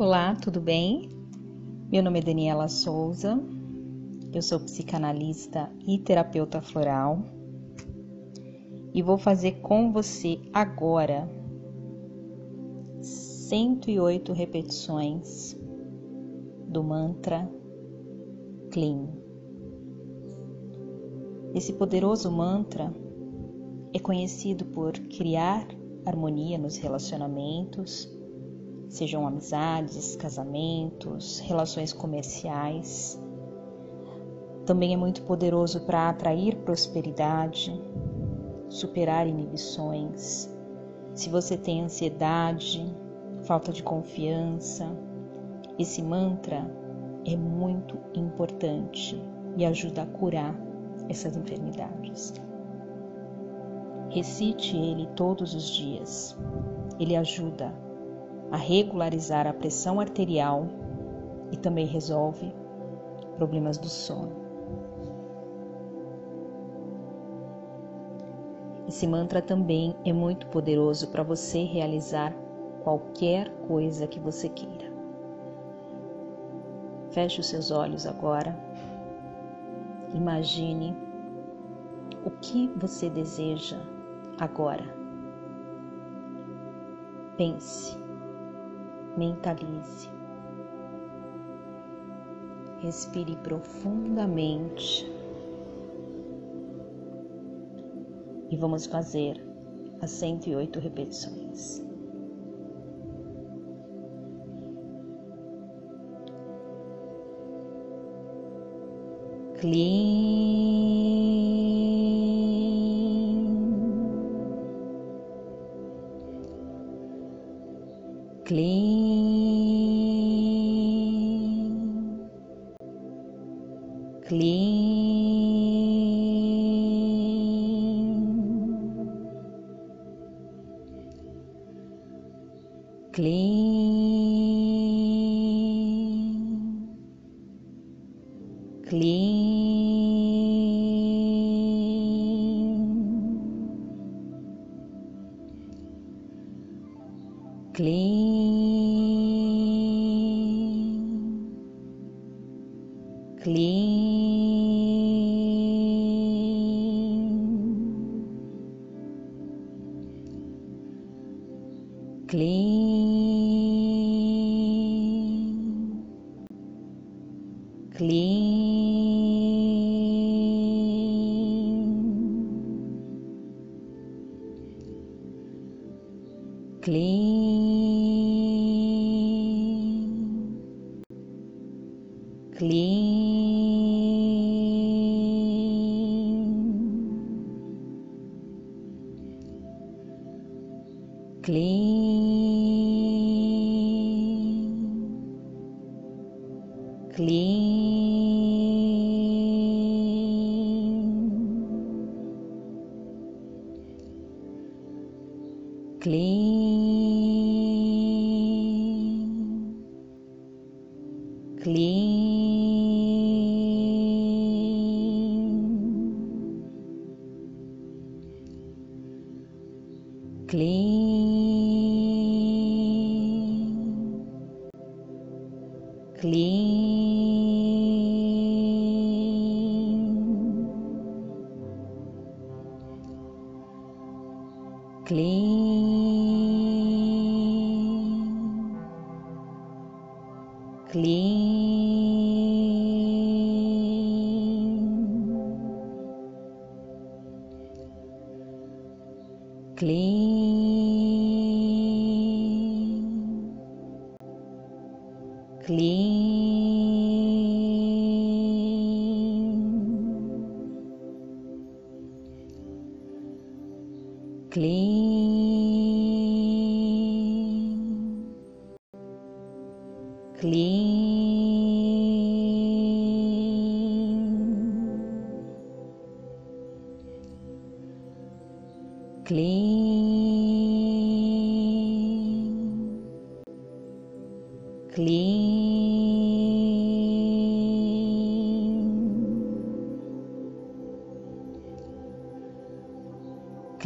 Olá, tudo bem? Meu nome é Daniela Souza, eu sou psicanalista e terapeuta floral e vou fazer com você agora 108 repetições do mantra Clean. Esse poderoso mantra é conhecido por criar harmonia nos relacionamentos, sejam amizades, casamentos, relações comerciais. Também é muito poderoso para atrair prosperidade, superar inibições. Se você tem ansiedade, falta de confiança, esse mantra é muito importante e ajuda a curar essas enfermidades. Recite ele todos os dias. Ele ajuda a regularizar a pressão arterial e também resolve problemas do sono. Esse mantra também é muito poderoso para você realizar qualquer coisa que você queira. Feche os seus olhos agora. Imagine o que você deseja agora. Pense, mentalize. Respire profundamente. E vamos fazer as 108 repetições. Clean. Clean, klim, klim, klim, klim, klim, klim, klim, klim, klim. Clean, klim, klim, klim, klim,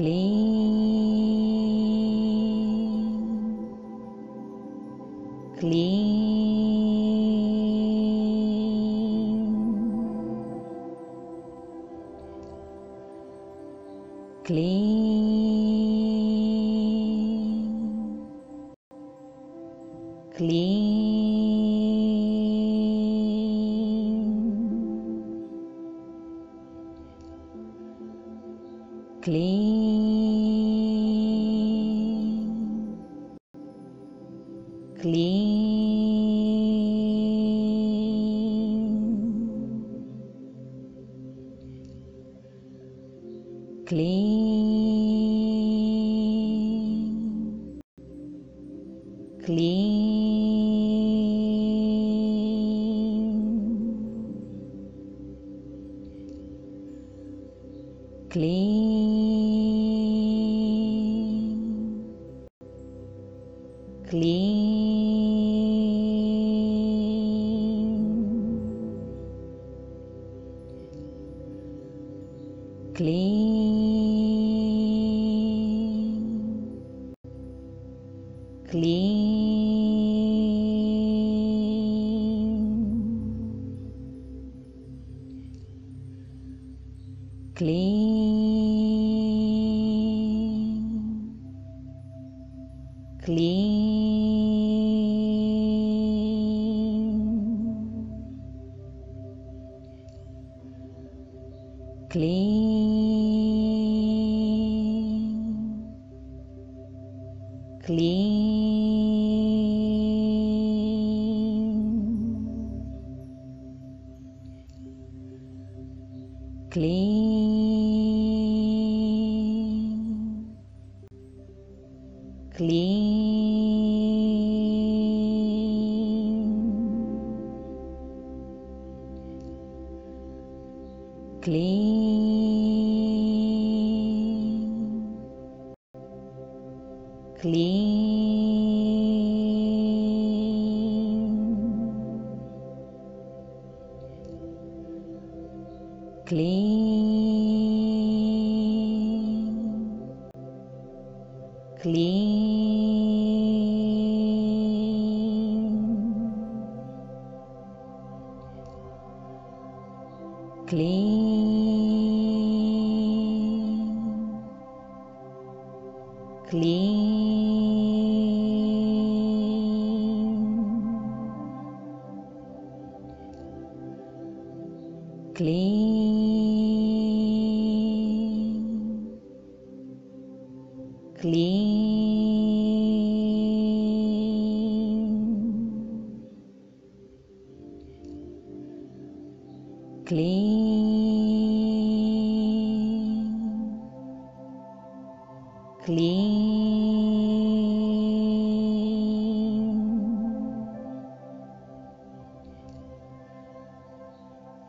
klim, klim, klim, klim, klim, klim, klim, klim, klim, klim, klim, klim, klim, klim, klim, klim, klim, klim, klim,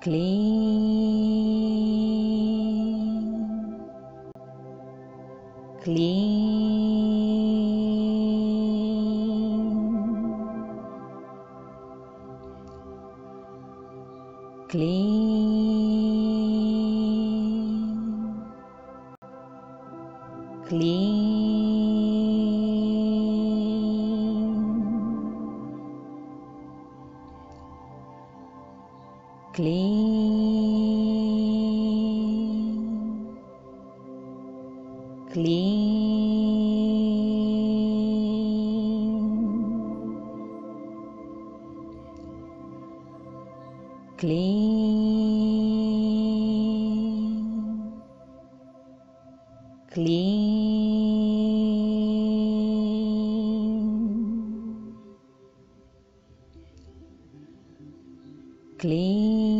klim, klim, klim, clean, clean,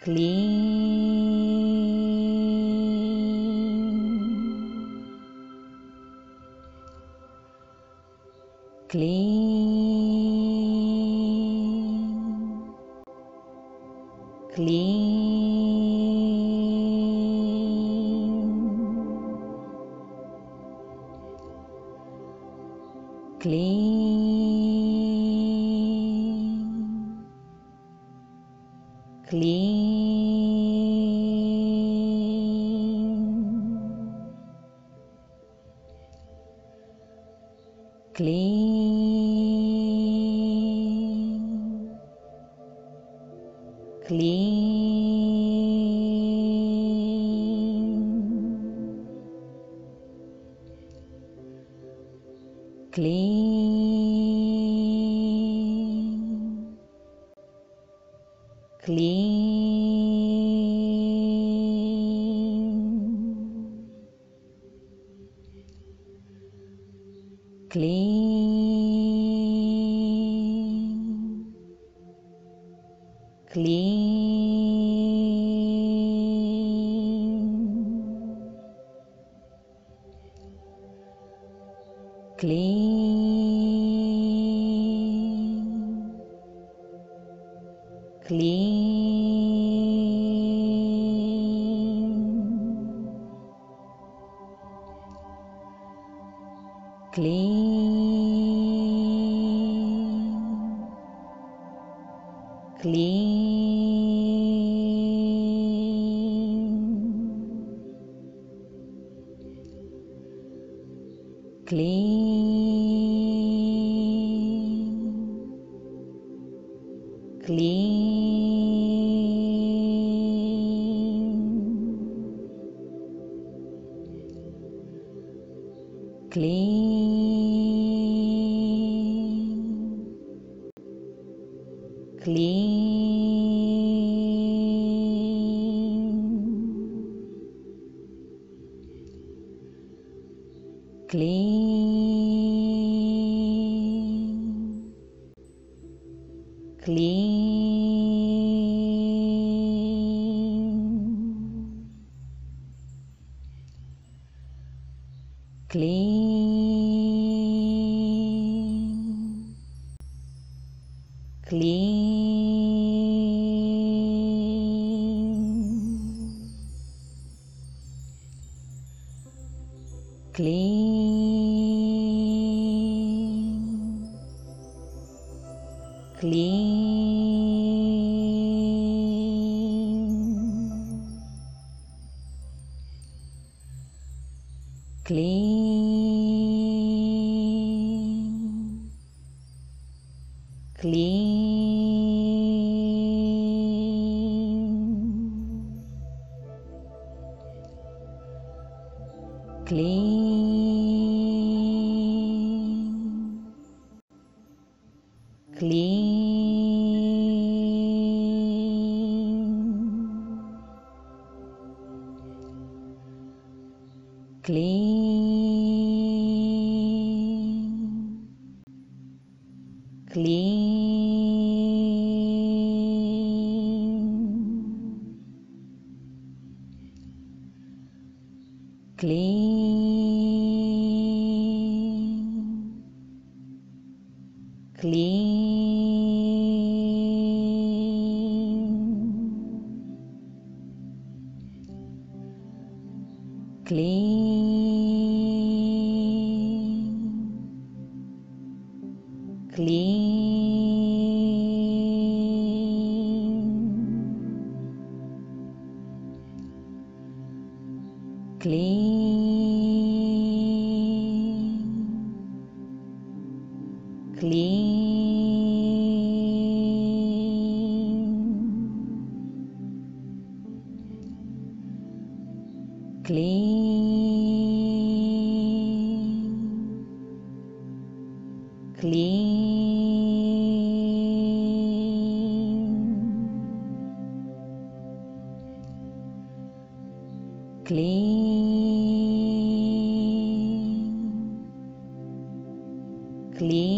klim, klim, klim, klim, klim, klim, klim, klim, klim, klim, klim, klim, klim, klim, klim, klim, klim, klim, klim, klim,